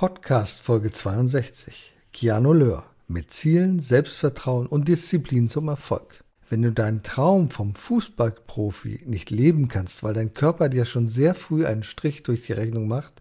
Podcast Folge 62. Keanu Löhr mit Zielen, Selbstvertrauen und Disziplin zum Erfolg. Wenn du deinen Traum vom Fußballprofi nicht leben kannst, weil dein Körper dir schon sehr früh einen Strich durch die Rechnung macht,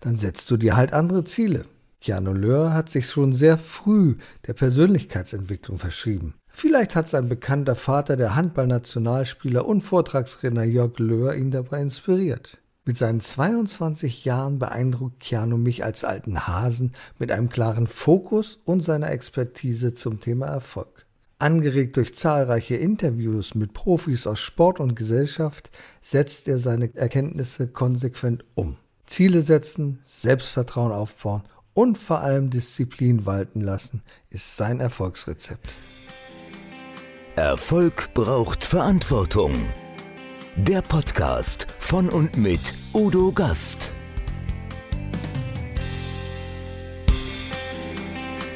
dann setzt du dir halt andere Ziele. Keanu Löhr hat sich schon sehr früh der Persönlichkeitsentwicklung verschrieben. Vielleicht hat sein bekannter Vater, der Handballnationalspieler und Vortragsredner Jörg Löhr, ihn dabei inspiriert. Mit seinen 22 Jahren beeindruckt Keanu mich als alten Hasen mit einem klaren Fokus und seiner Expertise zum Thema Erfolg. Angeregt durch zahlreiche Interviews mit Profis aus Sport und Gesellschaft setzt er seine Erkenntnisse konsequent um. Ziele setzen, Selbstvertrauen aufbauen und vor allem Disziplin walten lassen, ist sein Erfolgsrezept. Erfolg braucht Verantwortung. Der Podcast von und mit Udo Gast.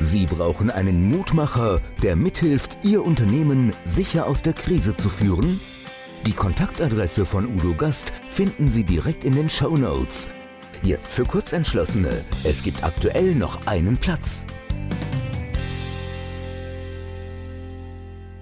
Sie brauchen einen Mutmacher, der mithilft, Ihr Unternehmen sicher aus der Krise zu führen? Die Kontaktadresse von Udo Gast finden Sie direkt in den Show Notes Jetzt für Kurzentschlossene. Es gibt aktuell noch einen Platz.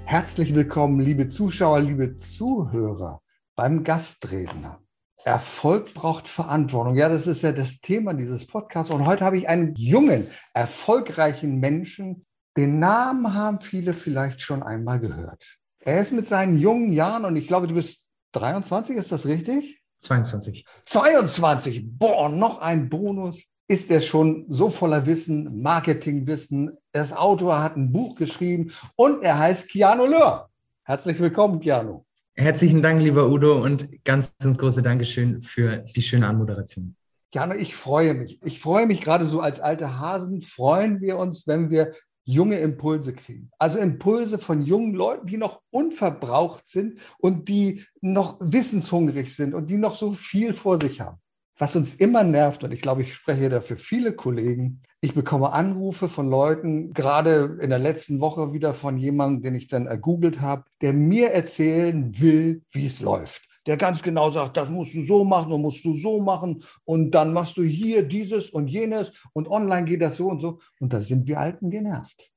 Herzlich willkommen, liebe Zuschauer, liebe Zuhörer, beim Gastredner. Erfolg braucht Verantwortung. Ja, das ist ja das Thema dieses Podcasts. Und heute habe ich einen jungen, erfolgreichen Menschen. Den Namen haben viele vielleicht schon einmal gehört. Er ist mit seinen jungen Jahren, und ich glaube, du bist 23, ist das richtig? 22. 22, boah, noch ein Bonus. Ist er schon so voller Wissen, Marketingwissen. Das Autor hat ein Buch geschrieben und er heißt Keanu Löhr. Herzlich willkommen, Keanu. Herzlichen Dank, lieber Udo, und ganz, ganz große Dankeschön für die schöne Anmoderation. Keanu, ich freue mich. Ich freue mich gerade so als alte Hasen, freuen wir uns, wenn wir junge Impulse kriegen. Also Impulse von jungen Leuten, die noch unverbraucht sind und die noch wissenshungrig sind und die noch so viel vor sich haben. Was uns immer nervt, und ich glaube, ich spreche da für viele Kollegen, ich bekomme Anrufe von Leuten, gerade in der letzten Woche wieder von jemandem, den ich dann ergoogelt habe, der mir erzählen will, wie es läuft der ganz genau sagt, das musst du so machen und musst du so machen und dann machst du hier dieses und jenes und online geht das so und so. Und da sind wir Alten genervt.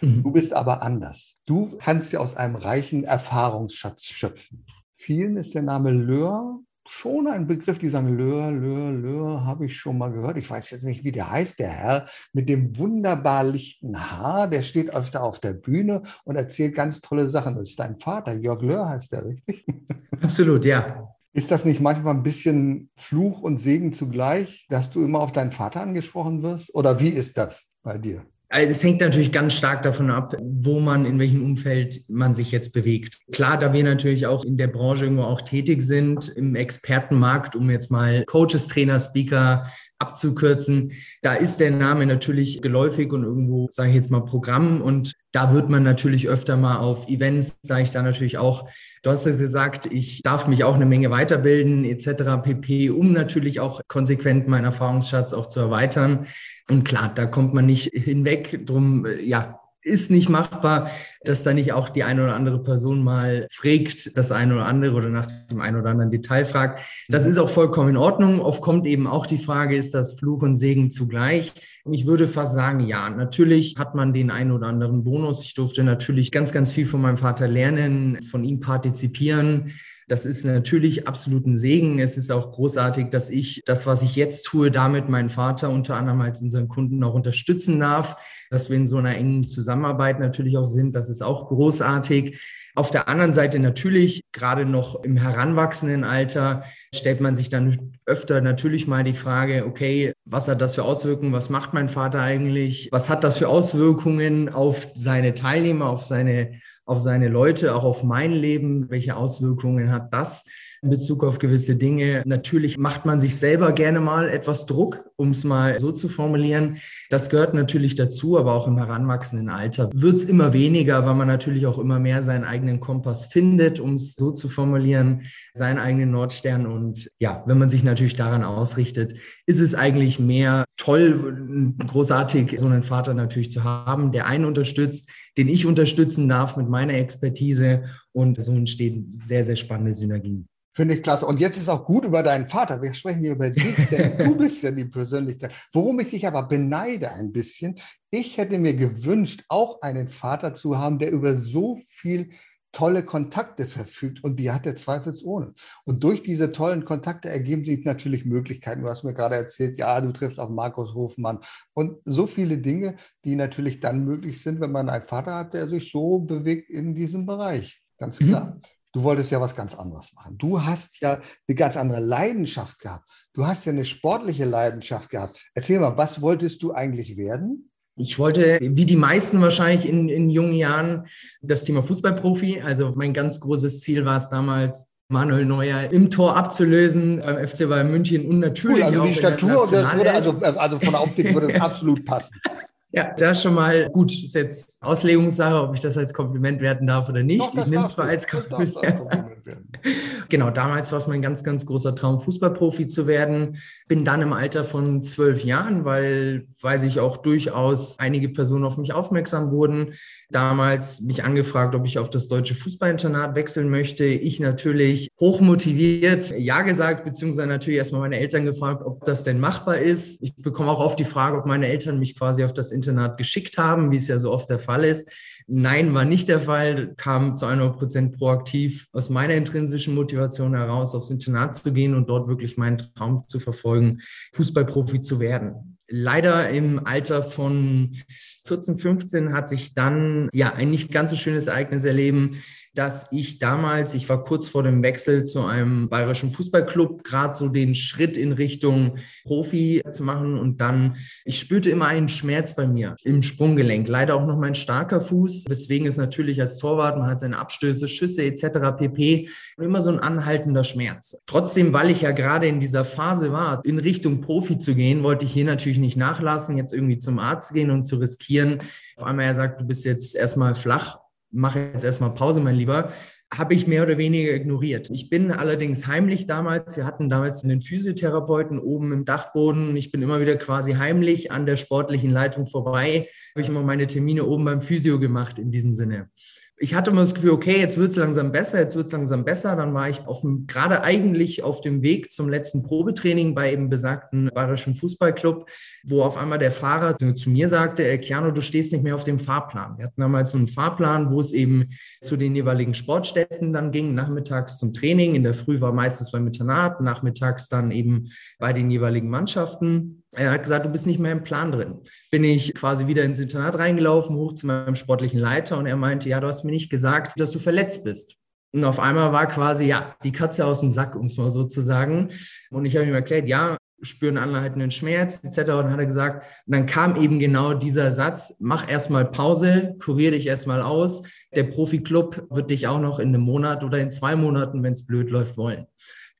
Mhm. Du bist aber anders. Du kannst ja aus einem reichen Erfahrungsschatz schöpfen. Vielen ist der Name Löhr schon ein Begriff, die sagen, Löhr, Löhr, Löhr, habe ich schon mal gehört. Ich weiß jetzt nicht, wie der heißt, der Herr mit dem wunderbar lichten Haar, der steht öfter auf der Bühne und erzählt ganz tolle Sachen. Das ist dein Vater, Jörg Löhr heißt der, richtig? Absolut, ja. Ist das nicht manchmal ein bisschen Fluch und Segen zugleich, dass du immer auf deinen Vater angesprochen wirst? Oder wie ist das bei dir? Also es hängt natürlich ganz stark davon ab, wo man, in welchem Umfeld man sich jetzt bewegt. Klar, da wir natürlich auch in der Branche irgendwo auch tätig sind, im Expertenmarkt, um jetzt mal Coaches, Trainer, Speaker abzukürzen, da ist der Name natürlich geläufig und irgendwo, sage ich jetzt mal, Programm. Und da wird man natürlich öfter mal auf Events, sage ich da natürlich auch, du hast ja gesagt, ich darf mich auch eine Menge weiterbilden etc. pp, um natürlich auch konsequent meinen Erfahrungsschatz auch zu erweitern. Und klar, da kommt man nicht hinweg. Drum, ja, ist nicht machbar, dass da nicht auch die eine oder andere Person mal fragt, das eine oder andere oder nach dem einen oder anderen Detail fragt. Das mhm. ist auch vollkommen in Ordnung. Oft kommt eben auch die Frage, ist das Fluch und Segen zugleich? Und ich würde fast sagen, ja, natürlich hat man den einen oder anderen Bonus. Ich durfte natürlich ganz, ganz viel von meinem Vater lernen, von ihm partizipieren. Das ist natürlich absolut ein Segen. Es ist auch großartig, dass ich das, was ich jetzt tue, damit meinen Vater unter anderem als unseren Kunden auch unterstützen darf, dass wir in so einer engen Zusammenarbeit natürlich auch sind. Das ist auch großartig. Auf der anderen Seite natürlich, gerade noch im heranwachsenden Alter, stellt man sich dann öfter natürlich mal die Frage, okay, was hat das für Auswirkungen? Was macht mein Vater eigentlich? Was hat das für Auswirkungen auf seine Teilnehmer, auf seine auf seine Leute, auch auf mein Leben. Welche Auswirkungen hat das in Bezug auf gewisse Dinge? Natürlich macht man sich selber gerne mal etwas Druck, um es mal so zu formulieren. Das gehört natürlich dazu, aber auch im heranwachsenden Alter wird es immer weniger, weil man natürlich auch immer mehr seinen eigenen Kompass findet, um es so zu formulieren, seinen eigenen Nordstern. Und ja, wenn man sich natürlich daran ausrichtet, ist es eigentlich mehr toll, großartig, so einen Vater natürlich zu haben, der einen unterstützt, den ich unterstützen darf mit meiner Expertise. Und so entstehen sehr, sehr spannende Synergien. Finde ich klasse. Und jetzt ist auch gut über deinen Vater. Wir sprechen hier über dich, denn du bist ja die Persönlichkeit. Worum ich dich aber beneide ein bisschen, ich hätte mir gewünscht, auch einen Vater zu haben, der über so viel tolle Kontakte verfügt und die hat er zweifelsohne. Und durch diese tollen Kontakte ergeben sich natürlich Möglichkeiten. Du hast mir gerade erzählt, ja, du triffst auf Markus Hofmann und so viele Dinge, die natürlich dann möglich sind, wenn man einen Vater hat, der sich so bewegt in diesem Bereich. Ganz mhm. klar. Mhm. Du wolltest ja was ganz anderes machen. Du hast ja eine ganz andere Leidenschaft gehabt. Du hast ja eine sportliche Leidenschaft gehabt. Erzähl mal, was wolltest du eigentlich werden? Ich wollte, wie die meisten wahrscheinlich in, in jungen Jahren, das Thema Fußballprofi. Also mein ganz großes Ziel war es damals, Manuel Neuer im Tor abzulösen beim FC Bayern München und natürlich cool, also die Statur das würde also, also von der Optik würde es absolut passen. Ja, da schon mal gut. Ist jetzt Auslegungssache, ob ich das als Kompliment werten darf oder nicht. Doch, ich nehme es mal als Kompliment. genau, damals war es mein ganz, ganz großer Traum, Fußballprofi zu werden. Bin dann im Alter von zwölf Jahren, weil, weil sich auch durchaus einige Personen auf mich aufmerksam wurden, damals mich angefragt, ob ich auf das deutsche Fußballinternat wechseln möchte. Ich natürlich hochmotiviert Ja gesagt, beziehungsweise natürlich erstmal meine Eltern gefragt, ob das denn machbar ist. Ich bekomme auch oft die Frage, ob meine Eltern mich quasi auf das Internat geschickt haben, wie es ja so oft der Fall ist. Nein, war nicht der Fall, kam zu 100 Prozent proaktiv aus meiner intrinsischen Motivation heraus, aufs Internat zu gehen und dort wirklich meinen Traum zu verfolgen, Fußballprofi zu werden. Leider im Alter von 14, 15 hat sich dann ja ein nicht ganz so schönes Ereignis erleben, dass ich damals, ich war kurz vor dem Wechsel zu einem bayerischen Fußballclub, gerade so den Schritt in Richtung Profi zu machen und dann, ich spürte immer einen Schmerz bei mir im Sprunggelenk, leider auch noch mein starker Fuß, weswegen es natürlich als Torwart, man hat seine Abstöße, Schüsse etc. pp. immer so ein anhaltender Schmerz. Trotzdem, weil ich ja gerade in dieser Phase war, in Richtung Profi zu gehen, wollte ich hier natürlich nicht nachlassen, jetzt irgendwie zum Arzt gehen und zu riskieren. Auf einmal er sagt, du bist jetzt erstmal flach mache jetzt erstmal Pause, mein Lieber, habe ich mehr oder weniger ignoriert. Ich bin allerdings heimlich damals, wir hatten damals einen Physiotherapeuten oben im Dachboden. Ich bin immer wieder quasi heimlich an der sportlichen Leitung vorbei, habe ich immer meine Termine oben beim Physio gemacht in diesem Sinne ich hatte immer das Gefühl, okay, jetzt wird es langsam besser, jetzt wird es langsam besser. Dann war ich auf dem, gerade eigentlich auf dem Weg zum letzten Probetraining bei eben besagten bayerischen Fußballclub, wo auf einmal der Fahrer zu mir sagte, äh, Keanu, du stehst nicht mehr auf dem Fahrplan. Wir hatten damals einen Fahrplan, wo es eben zu den jeweiligen Sportstätten dann ging, nachmittags zum Training. In der Früh war meistens beim Internat, nachmittags dann eben bei den jeweiligen Mannschaften. Er hat gesagt, du bist nicht mehr im Plan drin. Bin ich quasi wieder ins Internat reingelaufen, hoch zu meinem sportlichen Leiter und er meinte, ja, du hast mir nicht gesagt, dass du verletzt bist. Und auf einmal war quasi, ja, die Katze aus dem Sack, um es mal so zu sagen. Und ich habe ihm erklärt, ja, spüren anhaltenden Schmerz etc. Und dann hat er gesagt, dann kam eben genau dieser Satz, mach erstmal Pause, kurier dich erstmal aus. Der Profi-Club wird dich auch noch in einem Monat oder in zwei Monaten, wenn es blöd läuft, wollen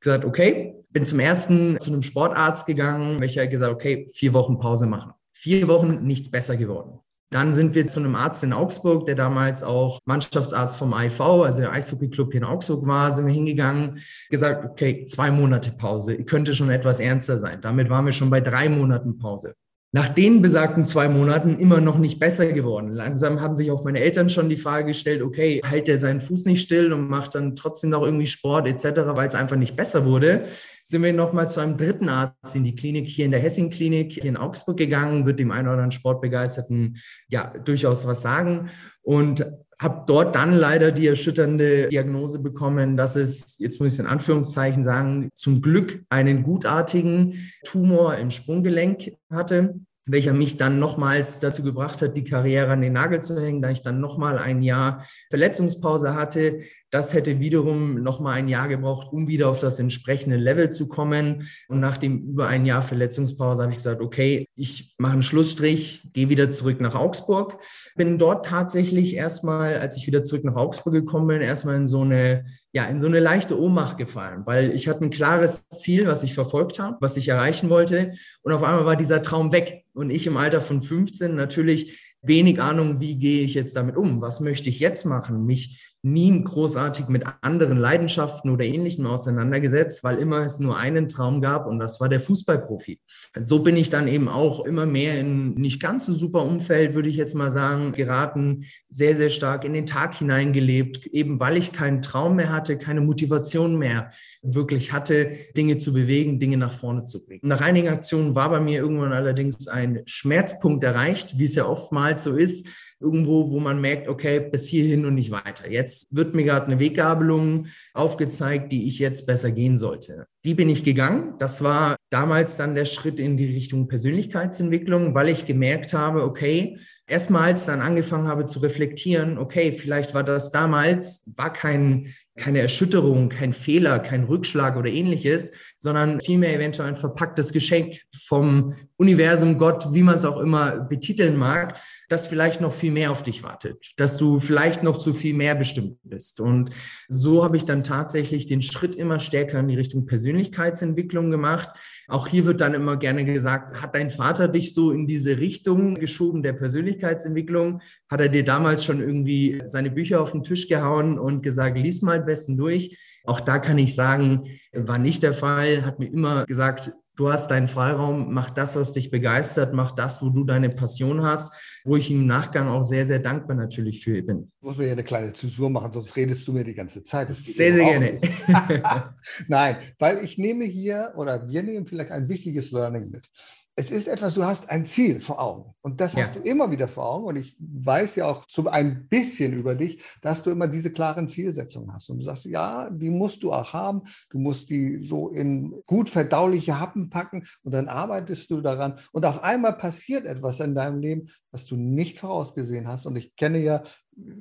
gesagt, okay, bin zum ersten zu einem Sportarzt gegangen, welcher gesagt, okay, vier Wochen Pause machen. Vier Wochen nichts besser geworden. Dann sind wir zu einem Arzt in Augsburg, der damals auch Mannschaftsarzt vom IV, also der Eishockey-Club hier in Augsburg war, sind wir hingegangen, gesagt, okay, zwei Monate Pause, könnte schon etwas ernster sein. Damit waren wir schon bei drei Monaten Pause nach den besagten zwei Monaten immer noch nicht besser geworden. Langsam haben sich auch meine Eltern schon die Frage gestellt, okay, hält er seinen Fuß nicht still und macht dann trotzdem noch irgendwie Sport etc., weil es einfach nicht besser wurde. Sind wir nochmal zu einem dritten Arzt in die Klinik hier in der Hessing-Klinik hier in Augsburg gegangen, wird dem einen oder anderen Sportbegeisterten ja durchaus was sagen und habe dort dann leider die erschütternde Diagnose bekommen, dass es, jetzt muss ich in Anführungszeichen sagen, zum Glück einen gutartigen Tumor im Sprunggelenk hatte, welcher mich dann nochmals dazu gebracht hat, die Karriere an den Nagel zu hängen, da ich dann nochmal ein Jahr Verletzungspause hatte, das hätte wiederum noch mal ein Jahr gebraucht, um wieder auf das entsprechende Level zu kommen. Und nach dem über ein Jahr Verletzungspause habe ich gesagt, okay, ich mache einen Schlussstrich, gehe wieder zurück nach Augsburg. Bin dort tatsächlich erstmal, als ich wieder zurück nach Augsburg gekommen bin, erstmal in so eine, ja, in so eine leichte Ohnmacht gefallen, weil ich hatte ein klares Ziel, was ich verfolgt habe, was ich erreichen wollte. Und auf einmal war dieser Traum weg. Und ich im Alter von 15 natürlich wenig Ahnung, wie gehe ich jetzt damit um? Was möchte ich jetzt machen? Mich nie großartig mit anderen Leidenschaften oder Ähnlichem auseinandergesetzt, weil immer es nur einen Traum gab und das war der Fußballprofi. So bin ich dann eben auch immer mehr in nicht ganz so super Umfeld, würde ich jetzt mal sagen, geraten, sehr, sehr stark in den Tag hineingelebt, eben weil ich keinen Traum mehr hatte, keine Motivation mehr wirklich hatte, Dinge zu bewegen, Dinge nach vorne zu bringen. Nach einigen Aktionen war bei mir irgendwann allerdings ein Schmerzpunkt erreicht, wie es ja oftmals so ist irgendwo, wo man merkt, okay, bis hierhin und nicht weiter. Jetzt wird mir gerade eine Weggabelung aufgezeigt, die ich jetzt besser gehen sollte. Die bin ich gegangen. Das war damals dann der Schritt in die Richtung Persönlichkeitsentwicklung, weil ich gemerkt habe, okay, erstmals dann angefangen habe zu reflektieren, okay, vielleicht war das damals, war kein keine Erschütterung, kein Fehler, kein Rückschlag oder ähnliches, sondern vielmehr eventuell ein verpacktes Geschenk vom Universum, Gott, wie man es auch immer betiteln mag, das vielleicht noch viel mehr auf dich wartet, dass du vielleicht noch zu viel mehr bestimmt bist. Und so habe ich dann tatsächlich den Schritt immer stärker in die Richtung Persönlichkeitsentwicklung gemacht. Auch hier wird dann immer gerne gesagt, hat dein Vater dich so in diese Richtung geschoben der Persönlichkeitsentwicklung? Hat er dir damals schon irgendwie seine Bücher auf den Tisch gehauen und gesagt, lies mal besten durch? Auch da kann ich sagen, war nicht der Fall, hat mir immer gesagt, du hast deinen Freiraum, mach das, was dich begeistert, mach das, wo du deine Passion hast, wo ich im Nachgang auch sehr, sehr dankbar natürlich für bin. Muss mir ja eine kleine Zäsur machen, sonst redest du mir die ganze Zeit. sehr, sehr gerne. Nein, weil ich nehme hier oder wir nehmen vielleicht ein wichtiges Learning mit es ist etwas, du hast ein Ziel vor Augen. Und das ja. hast du immer wieder vor Augen. Und ich weiß ja auch so ein bisschen über dich, dass du immer diese klaren Zielsetzungen hast. Und du sagst, ja, die musst du auch haben. Du musst die so in gut verdauliche Happen packen und dann arbeitest du daran. Und auf einmal passiert etwas in deinem Leben, was du nicht vorausgesehen hast. Und ich kenne ja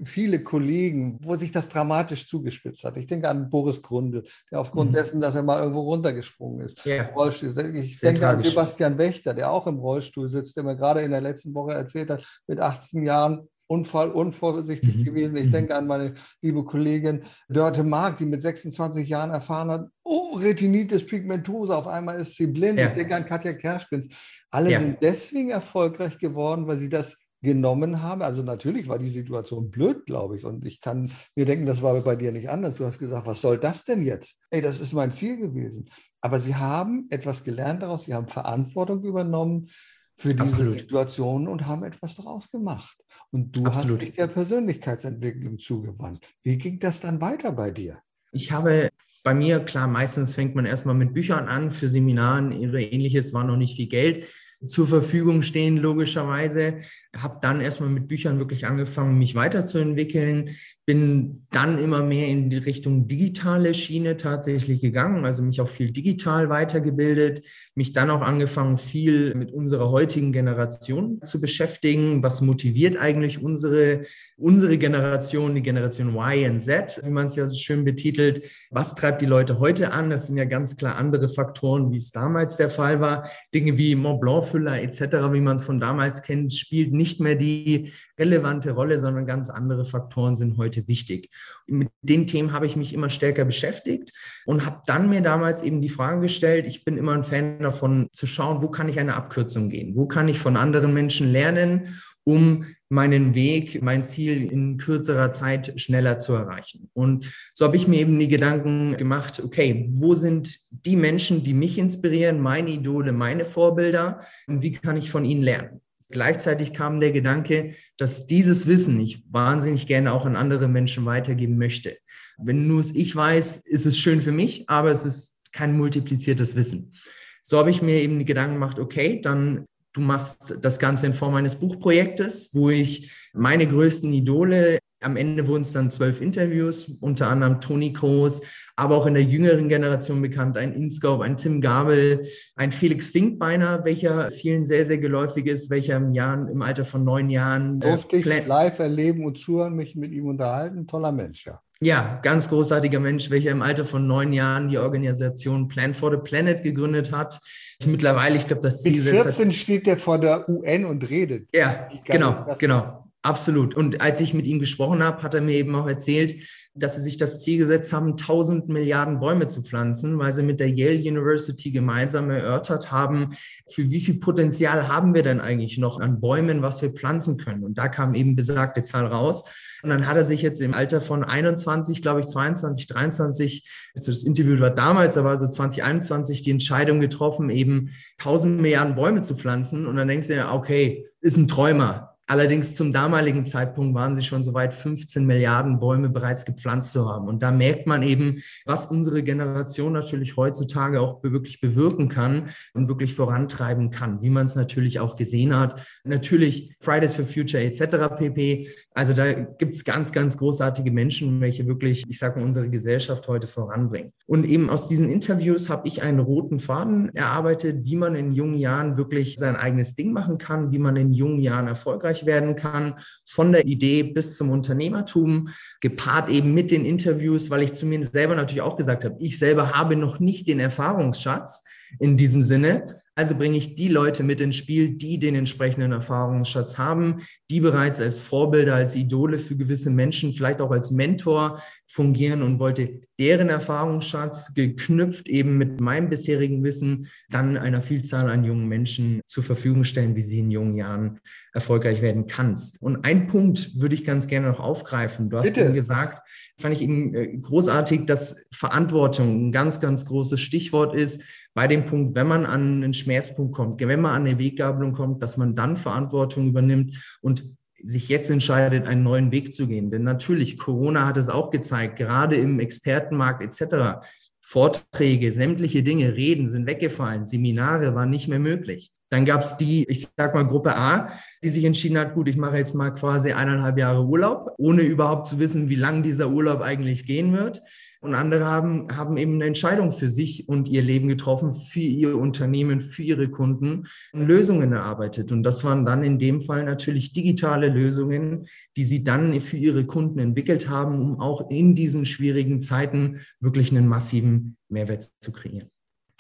viele Kollegen, wo sich das dramatisch zugespitzt hat. Ich denke an Boris Grunde, der aufgrund mhm. dessen, dass er mal irgendwo runtergesprungen ist. Ja. Ich Sehr denke tragisch. an Sebastian Wächter, der auch im Rollstuhl sitzt, der mir gerade in der letzten Woche erzählt hat, mit 18 Jahren Unfall, unvorsichtig mhm. gewesen. Ich mhm. denke an meine liebe Kollegin Dörte Mark, die mit 26 Jahren erfahren hat, oh, Retinitis pigmentosa, auf einmal ist sie blind. Ja. Ich denke an Katja Kerschpins. Alle ja. sind deswegen erfolgreich geworden, weil sie das genommen haben. Also natürlich war die Situation blöd, glaube ich. Und ich kann mir denken, das war bei dir nicht anders. Du hast gesagt, was soll das denn jetzt? Ey, das ist mein Ziel gewesen. Aber sie haben etwas gelernt daraus, sie haben Verantwortung übernommen für diese Absolut. Situation und haben etwas daraus gemacht. Und du Absolut. hast dich der Persönlichkeitsentwicklung zugewandt. Wie ging das dann weiter bei dir? Ich habe bei mir, klar, meistens fängt man erstmal mit Büchern an. Für Seminaren oder ähnliches war noch nicht viel Geld zur Verfügung stehen, logischerweise. Habe dann erstmal mit Büchern wirklich angefangen, mich weiterzuentwickeln. Bin dann immer mehr in die Richtung digitale Schiene tatsächlich gegangen, also mich auch viel digital weitergebildet, mich dann auch angefangen, viel mit unserer heutigen Generation zu beschäftigen. Was motiviert eigentlich unsere, unsere Generation, die Generation Y und Z, wie man es ja so schön betitelt? Was treibt die Leute heute an? Das sind ja ganz klar andere Faktoren, wie es damals der Fall war. Dinge wie Mont Blanc-Füller etc., wie man es von damals kennt, spielt nicht mehr die relevante Rolle, sondern ganz andere Faktoren sind heute wichtig. Mit den Themen habe ich mich immer stärker beschäftigt und habe dann mir damals eben die Frage gestellt, ich bin immer ein Fan davon zu schauen, wo kann ich eine Abkürzung gehen? Wo kann ich von anderen Menschen lernen? um meinen Weg, mein Ziel in kürzerer Zeit schneller zu erreichen. Und so habe ich mir eben die Gedanken gemacht, okay, wo sind die Menschen, die mich inspirieren, meine Idole, meine Vorbilder und wie kann ich von ihnen lernen? Gleichzeitig kam der Gedanke, dass dieses Wissen ich wahnsinnig gerne auch an andere Menschen weitergeben möchte. Wenn nur es ich weiß, ist es schön für mich, aber es ist kein multipliziertes Wissen. So habe ich mir eben die Gedanken gemacht, okay, dann Du machst das Ganze in Form eines Buchprojektes, wo ich meine größten Idole, am Ende wurden es dann zwölf Interviews, unter anderem Toni Kroos, aber auch in der jüngeren Generation bekannt, ein Inscope, ein Tim Gabel, ein Felix Finkbeiner, welcher vielen sehr, sehr geläufig ist, welcher im, Jahr, im Alter von neun Jahren. Äh, Durfte ich live erleben und zuhören, mich mit ihm unterhalten. Toller Mensch, ja. Ja, ganz großartiger Mensch, welcher im Alter von neun Jahren die Organisation Plan for the Planet gegründet hat mittlerweile, ich glaube, das Ziel Mit 14 steht er vor der UN und redet. Ja, genau, genau. Absolut. Und als ich mit ihm gesprochen habe, hat er mir eben auch erzählt, dass sie sich das Ziel gesetzt haben, 1000 Milliarden Bäume zu pflanzen, weil sie mit der Yale University gemeinsam erörtert haben, für wie viel Potenzial haben wir denn eigentlich noch an Bäumen, was wir pflanzen können. Und da kam eben besagte Zahl raus. Und dann hat er sich jetzt im Alter von 21, glaube ich, 22, 23, also das Interview war damals, aber so 2021 die Entscheidung getroffen, eben 1000 Milliarden Bäume zu pflanzen. Und dann denkst du ja, okay, ist ein Träumer. Allerdings zum damaligen Zeitpunkt waren sie schon so weit, 15 Milliarden Bäume bereits gepflanzt zu haben. Und da merkt man eben, was unsere Generation natürlich heutzutage auch wirklich bewirken kann und wirklich vorantreiben kann, wie man es natürlich auch gesehen hat. Natürlich Fridays for Future etc. pp. Also da gibt es ganz, ganz großartige Menschen, welche wirklich, ich sage mal, unsere Gesellschaft heute voranbringen. Und eben aus diesen Interviews habe ich einen roten Faden erarbeitet, wie man in jungen Jahren wirklich sein eigenes Ding machen kann, wie man in jungen Jahren erfolgreich erfolgreich werden kann, von der Idee bis zum Unternehmertum, gepaart eben mit den Interviews, weil ich zu mir selber natürlich auch gesagt habe, ich selber habe noch nicht den Erfahrungsschatz in diesem Sinne. Also bringe ich die Leute mit ins Spiel, die den entsprechenden Erfahrungsschatz haben, die bereits als Vorbilder, als Idole für gewisse Menschen, vielleicht auch als Mentor fungieren und wollte deren Erfahrungsschatz geknüpft eben mit meinem bisherigen Wissen dann einer Vielzahl an jungen Menschen zur Verfügung stellen, wie sie in jungen Jahren erfolgreich werden kannst. Und ein Punkt würde ich ganz gerne noch aufgreifen. Du hast Bitte. eben gesagt, fand ich eben äh, großartig, dass Verantwortung ein ganz, ganz großes Stichwort ist bei dem Punkt, wenn man an einen Schmerzpunkt kommt, wenn man an eine Weggabelung kommt, dass man dann Verantwortung übernimmt und sich jetzt entscheidet, einen neuen Weg zu gehen. Denn natürlich, Corona hat es auch gezeigt, gerade im Expertenmarkt etc. Vorträge, sämtliche Dinge, Reden sind weggefallen, Seminare waren nicht mehr möglich. Dann gab es die, ich sag mal, Gruppe A, die sich entschieden hat, gut, ich mache jetzt mal quasi eineinhalb Jahre Urlaub, ohne überhaupt zu wissen, wie lang dieser Urlaub eigentlich gehen wird. Und andere haben, haben eben eine Entscheidung für sich und ihr Leben getroffen, für ihr Unternehmen, für ihre Kunden, Lösungen erarbeitet. Und das waren dann in dem Fall natürlich digitale Lösungen, die sie dann für ihre Kunden entwickelt haben, um auch in diesen schwierigen Zeiten wirklich einen massiven Mehrwert zu kreieren.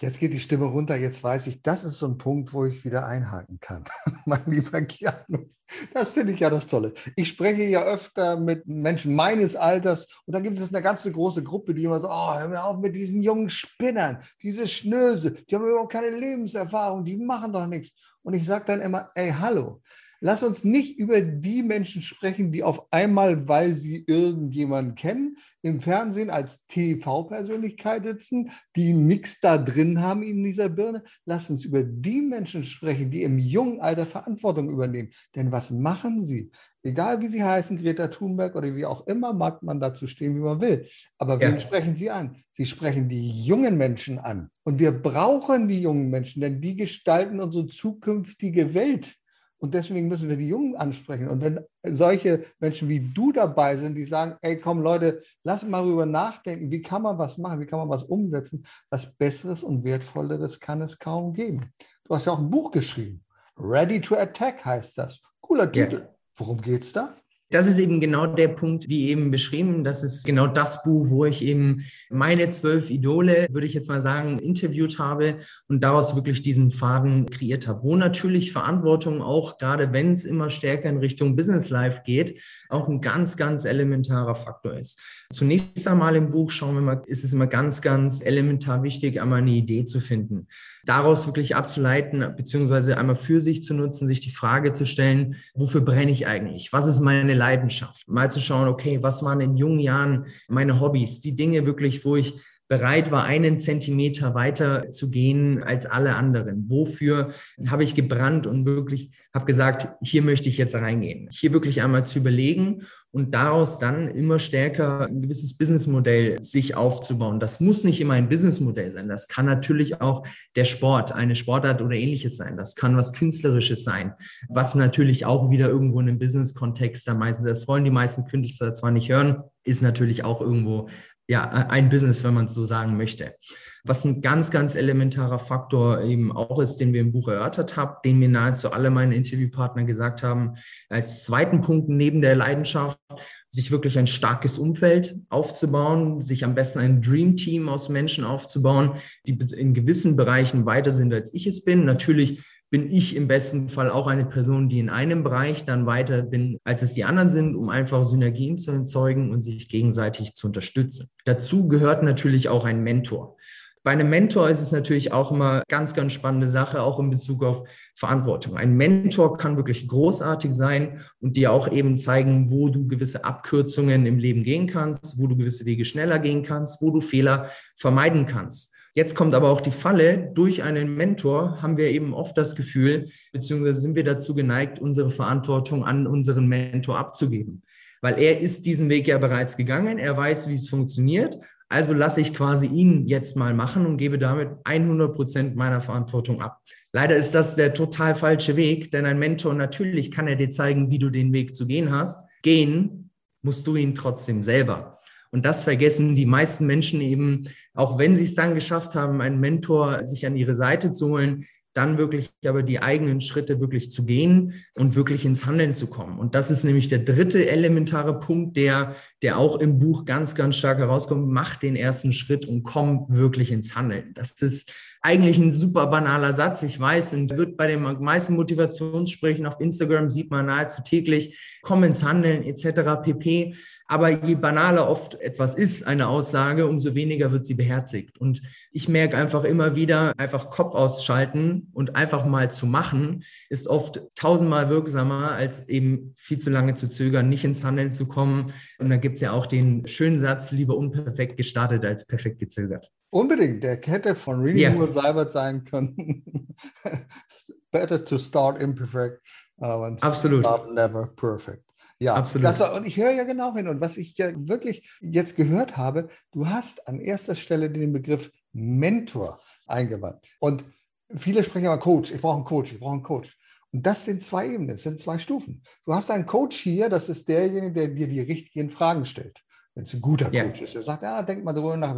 Jetzt geht die Stimme runter, jetzt weiß ich, das ist so ein Punkt, wo ich wieder einhaken kann. mein lieber Keanu, das finde ich ja das Tolle. Ich spreche ja öfter mit Menschen meines Alters und da gibt es eine ganze große Gruppe, die immer so, oh, hör mir auf mit diesen jungen Spinnern, diese Schnöse, die haben überhaupt keine Lebenserfahrung, die machen doch nichts. Und ich sage dann immer, ey, hallo, Lass uns nicht über die Menschen sprechen, die auf einmal, weil sie irgendjemanden kennen, im Fernsehen als TV-Persönlichkeit sitzen, die nichts da drin haben in dieser Birne. Lass uns über die Menschen sprechen, die im jungen Alter Verantwortung übernehmen. Denn was machen sie? Egal wie sie heißen, Greta Thunberg oder wie auch immer, mag man dazu stehen, wie man will. Aber wen sprechen sie an? Sie sprechen die jungen Menschen an. Und wir brauchen die jungen Menschen, denn die gestalten unsere zukünftige Welt. Und deswegen müssen wir die Jungen ansprechen. Und wenn solche Menschen wie du dabei sind, die sagen, ey, komm Leute, lass mal darüber nachdenken, wie kann man was machen, wie kann man was umsetzen, was Besseres und Wertvolleres kann es kaum geben. Du hast ja auch ein Buch geschrieben. Ready to Attack heißt das. Cooler Titel. Ja. Worum geht's da? Das ist eben genau der Punkt, wie eben beschrieben. Das ist genau das Buch, wo ich eben meine zwölf Idole, würde ich jetzt mal sagen, interviewt habe und daraus wirklich diesen Faden kreiert habe. Wo natürlich Verantwortung auch, gerade wenn es immer stärker in Richtung Business Life geht, auch ein ganz, ganz elementarer Faktor ist. Zunächst einmal im Buch schauen wir mal, ist es immer ganz, ganz elementar wichtig, einmal eine Idee zu finden daraus wirklich abzuleiten, beziehungsweise einmal für sich zu nutzen, sich die Frage zu stellen, wofür brenne ich eigentlich? Was ist meine Leidenschaft? Mal zu schauen, okay, was waren in jungen Jahren meine Hobbys? Die Dinge wirklich, wo ich bereit war, einen Zentimeter weiter zu gehen als alle anderen. Wofür habe ich gebrannt und wirklich habe gesagt, hier möchte ich jetzt reingehen. Hier wirklich einmal zu überlegen und daraus dann immer stärker ein gewisses Businessmodell sich aufzubauen. Das muss nicht immer ein Businessmodell sein. Das kann natürlich auch der Sport, eine Sportart oder ähnliches sein. Das kann was Künstlerisches sein, was natürlich auch wieder irgendwo in einem Business-Kontext da meistens, das wollen die meisten Künstler zwar nicht hören, ist natürlich auch irgendwo ja, ein Business, wenn man es so sagen möchte. Was ein ganz, ganz elementarer Faktor eben auch ist, den wir im Buch erörtert haben, den mir nahezu alle meine Interviewpartner gesagt haben, als zweiten Punkt neben der Leidenschaft, sich wirklich ein starkes Umfeld aufzubauen, sich am besten ein Dream Team aus Menschen aufzubauen, die in gewissen Bereichen weiter sind, als ich es bin. Natürlich bin ich im besten Fall auch eine Person, die in einem Bereich dann weiter bin, als es die anderen sind, um einfach Synergien zu erzeugen und sich gegenseitig zu unterstützen. Dazu gehört natürlich auch ein Mentor. Bei einem Mentor ist es natürlich auch immer ganz, ganz spannende Sache, auch in Bezug auf Verantwortung. Ein Mentor kann wirklich großartig sein und dir auch eben zeigen, wo du gewisse Abkürzungen im Leben gehen kannst, wo du gewisse Wege schneller gehen kannst, wo du Fehler vermeiden kannst. Jetzt kommt aber auch die Falle, durch einen Mentor haben wir eben oft das Gefühl, beziehungsweise sind wir dazu geneigt, unsere Verantwortung an unseren Mentor abzugeben. Weil er ist diesen Weg ja bereits gegangen, er weiß, wie es funktioniert also lasse ich quasi ihn jetzt mal machen und gebe damit 100 Prozent meiner Verantwortung ab. Leider ist das der total falsche Weg, denn ein Mentor, natürlich kann er dir zeigen, wie du den Weg zu gehen hast. Gehen musst du ihn trotzdem selber. Und das vergessen die meisten Menschen eben, auch wenn sie es dann geschafft haben, einen Mentor sich an ihre Seite zu holen, dann wirklich aber die eigenen Schritte wirklich zu gehen und wirklich ins Handeln zu kommen. Und das ist nämlich der dritte elementare Punkt, der, der auch im Buch ganz, ganz stark herauskommt. Mach den ersten Schritt und komm wirklich ins Handeln. Das ist eigentlich ein super banaler Satz, ich weiß, und wird bei den meisten Motivationssprechen auf Instagram sieht man nahezu täglich, komm ins Handeln etc. pp. Aber je banaler oft etwas ist, eine Aussage, umso weniger wird sie beherzigt. Und ich merke einfach immer wieder, einfach Kopf ausschalten und einfach mal zu machen, ist oft tausendmal wirksamer, als eben viel zu lange zu zögern, nicht ins Handeln zu kommen. Und da gibt es ja auch den schönen Satz, lieber unperfekt gestartet als perfekt gezögert. Unbedingt, der hätte von Rini yeah. Moore Seibert sein können. Better to start imperfect uh, Absolut. start never perfect. Ja, absolut. Das, und ich höre ja genau hin. Und was ich ja wirklich jetzt gehört habe, du hast an erster Stelle den Begriff Mentor eingewandt. Und viele sprechen aber Coach, ich brauche einen Coach, ich brauche einen Coach. Und das sind zwei Ebenen, das sind zwei Stufen. Du hast einen Coach hier, das ist derjenige, der dir die richtigen Fragen stellt. Wenn es ein guter Coach ja. ist, der sagt, ja, denk mal darüber nach.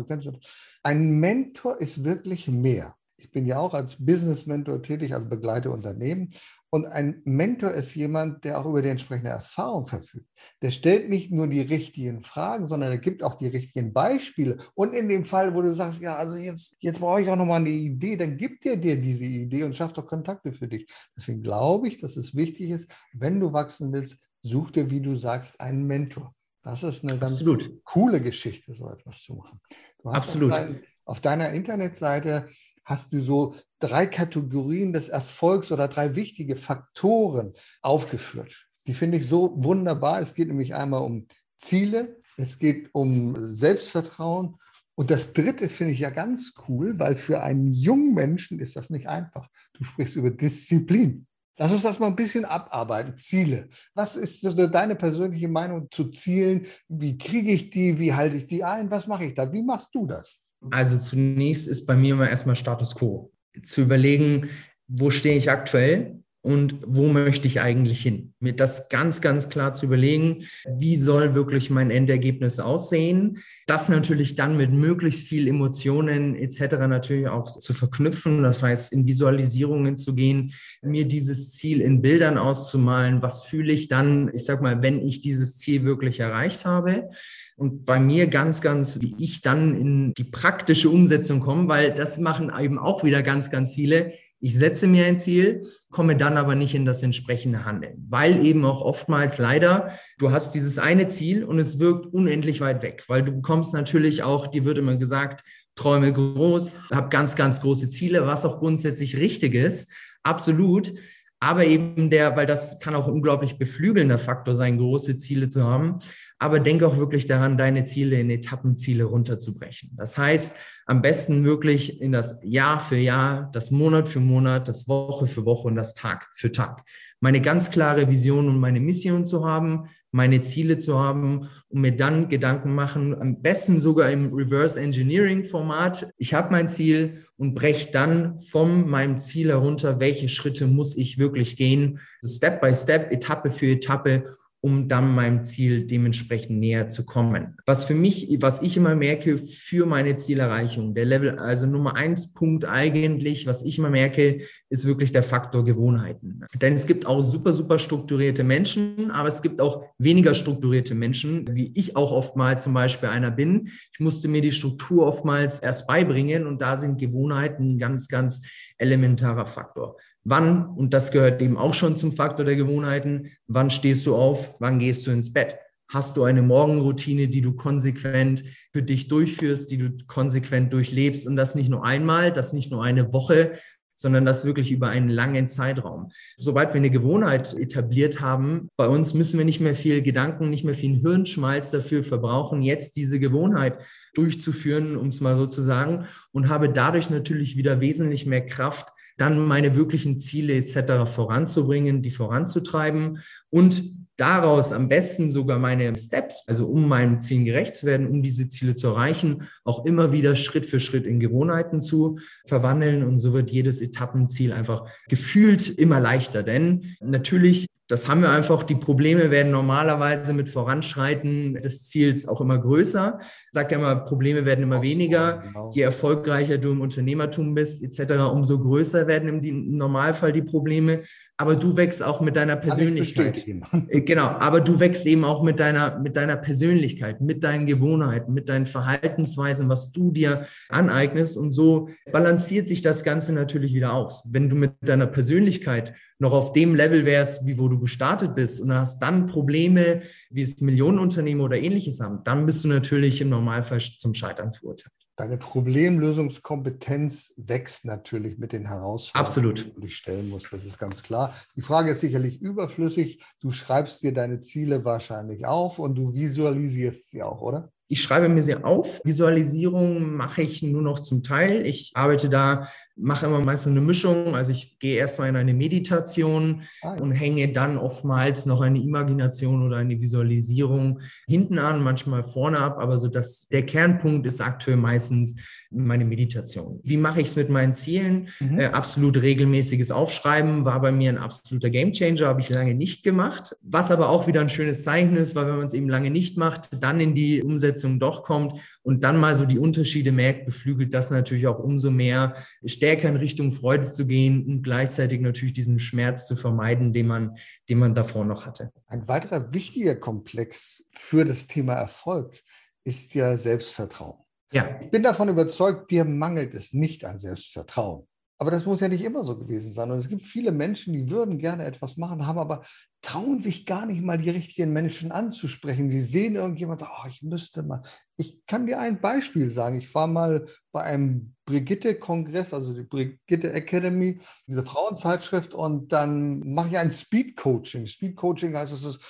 Ein Mentor ist wirklich mehr. Ich bin ja auch als Business Mentor tätig, also begleite Unternehmen. Und ein Mentor ist jemand, der auch über die entsprechende Erfahrung verfügt. Der stellt nicht nur die richtigen Fragen, sondern er gibt auch die richtigen Beispiele. Und in dem Fall, wo du sagst, ja, also jetzt, jetzt brauche ich auch nochmal eine Idee, dann gibt er dir diese Idee und schafft auch Kontakte für dich. Deswegen glaube ich, dass es wichtig ist, wenn du wachsen willst, such dir, wie du sagst, einen Mentor. Das ist eine ganz Absolut. coole Geschichte, so etwas zu machen. Absolut. Auf, dein, auf deiner Internetseite hast du so drei Kategorien des Erfolgs oder drei wichtige Faktoren aufgeführt. Die finde ich so wunderbar. Es geht nämlich einmal um Ziele, es geht um Selbstvertrauen und das dritte finde ich ja ganz cool, weil für einen jungen Menschen ist das nicht einfach. Du sprichst über Disziplin. Lass uns das mal ein bisschen abarbeiten. Ziele. Was ist deine persönliche Meinung zu Zielen? Wie kriege ich die? Wie halte ich die ein? Was mache ich da? Wie machst du das? Also zunächst ist bei mir immer erstmal Status quo. Zu überlegen, wo stehe ich aktuell und wo möchte ich eigentlich hin? Mir das ganz, ganz klar zu überlegen, wie soll wirklich mein Endergebnis aussehen? Das natürlich dann mit möglichst viel Emotionen etc. natürlich auch zu verknüpfen. Das heißt, in Visualisierungen zu gehen, mir dieses Ziel in Bildern auszumalen. Was fühle ich dann, ich sag mal, wenn ich dieses Ziel wirklich erreicht habe? Und bei mir ganz, ganz, wie ich dann in die praktische Umsetzung komme, weil das machen eben auch wieder ganz, ganz viele ich setze mir ein Ziel, komme dann aber nicht in das entsprechende Handeln, weil eben auch oftmals leider, du hast dieses eine Ziel und es wirkt unendlich weit weg, weil du bekommst natürlich auch, dir wird immer gesagt, träume groß, hab ganz, ganz große Ziele, was auch grundsätzlich richtig ist, absolut. Aber eben der, weil das kann auch unglaublich beflügelnder Faktor sein, große Ziele zu haben. Aber denk auch wirklich daran, deine Ziele in Etappenziele runterzubrechen. Das heißt, am besten wirklich in das Jahr für Jahr, das Monat für Monat, das Woche für Woche und das Tag für Tag. Meine ganz klare Vision und meine Mission zu haben, meine Ziele zu haben und mir dann Gedanken machen, am besten sogar im Reverse Engineering Format. Ich habe mein Ziel und breche dann von meinem Ziel herunter, welche Schritte muss ich wirklich gehen, Step by Step, Etappe für Etappe, um dann meinem Ziel dementsprechend näher zu kommen. Was für mich, was ich immer merke für meine Zielerreichung, der Level, also Nummer eins Punkt eigentlich, was ich immer merke, ist wirklich der Faktor Gewohnheiten. Denn es gibt auch super, super strukturierte Menschen, aber es gibt auch weniger strukturierte Menschen, wie ich auch oftmals zum Beispiel einer bin. Ich musste mir die Struktur oftmals erst beibringen und da sind Gewohnheiten ein ganz, ganz elementarer Faktor. Wann, und das gehört eben auch schon zum Faktor der Gewohnheiten, wann stehst du auf, wann gehst du ins Bett? Hast du eine Morgenroutine, die du konsequent für dich durchführst, die du konsequent durchlebst und das nicht nur einmal, das nicht nur eine Woche, sondern das wirklich über einen langen Zeitraum. Sobald wir eine Gewohnheit etabliert haben, bei uns müssen wir nicht mehr viel Gedanken, nicht mehr viel Hirnschmalz dafür verbrauchen, jetzt diese Gewohnheit durchzuführen, um es mal so zu sagen, und habe dadurch natürlich wieder wesentlich mehr Kraft, dann meine wirklichen Ziele etc. voranzubringen, die voranzutreiben und daraus am besten sogar meine Steps, also um meinen Zielen gerecht zu werden, um diese Ziele zu erreichen, auch immer wieder Schritt für Schritt in Gewohnheiten zu verwandeln. Und so wird jedes Etappenziel einfach gefühlt immer leichter. Denn natürlich das haben wir einfach. Die Probleme werden normalerweise mit Voranschreiten des Ziels auch immer größer. Sagt ja immer, Probleme werden immer weniger. Genau. Je erfolgreicher du im Unternehmertum bist, etc., umso größer werden im Normalfall die Probleme aber du wächst auch mit deiner Persönlichkeit. Äh, genau, aber du wächst eben auch mit deiner, mit deiner Persönlichkeit, mit deinen Gewohnheiten, mit deinen Verhaltensweisen, was du dir aneignest. Und so balanciert sich das Ganze natürlich wieder aus. Wenn du mit deiner Persönlichkeit noch auf dem Level wärst, wie wo du gestartet bist und hast dann Probleme, wie es Millionenunternehmen oder ähnliches haben, dann bist du natürlich im Normalfall zum Scheitern verurteilt. Deine Problemlösungskompetenz wächst natürlich mit den Herausforderungen, Absolut. die du dich stellen musst. Das ist ganz klar. Die Frage ist sicherlich überflüssig. Du schreibst dir deine Ziele wahrscheinlich auf und du visualisierst sie auch, oder? Ich schreibe mir sie auf. Visualisierung mache ich nur noch zum Teil. Ich arbeite da, mache immer meistens eine Mischung. Also ich gehe erstmal in eine Meditation ah, und hänge dann oftmals noch eine Imagination oder eine Visualisierung hinten an, manchmal vorne ab. Aber so dass der Kernpunkt ist aktuell meistens meine Meditation. Wie mache ich es mit meinen Zielen? Mhm. Äh, absolut regelmäßiges Aufschreiben war bei mir ein absoluter Gamechanger, habe ich lange nicht gemacht. Was aber auch wieder ein schönes Zeichen ist, weil wenn man es eben lange nicht macht, dann in die Umsetzung doch kommt und dann mal so die Unterschiede merkt, beflügelt das natürlich auch umso mehr, stärker in Richtung Freude zu gehen und gleichzeitig natürlich diesen Schmerz zu vermeiden, den man, den man davor noch hatte. Ein weiterer wichtiger Komplex für das Thema Erfolg ist ja Selbstvertrauen. Ja. Ich bin davon überzeugt, dir mangelt es nicht an Selbstvertrauen. Aber das muss ja nicht immer so gewesen sein. Und es gibt viele Menschen, die würden gerne etwas machen, haben aber trauen sich gar nicht mal die richtigen Menschen anzusprechen. Sie sehen irgendjemand, oh, ich müsste mal. Ich kann dir ein Beispiel sagen. Ich war mal bei einem Brigitte-Kongress, also die Brigitte Academy, diese Frauenzeitschrift, und dann mache ich ein Speed-Coaching. Speed-Coaching heißt, es ist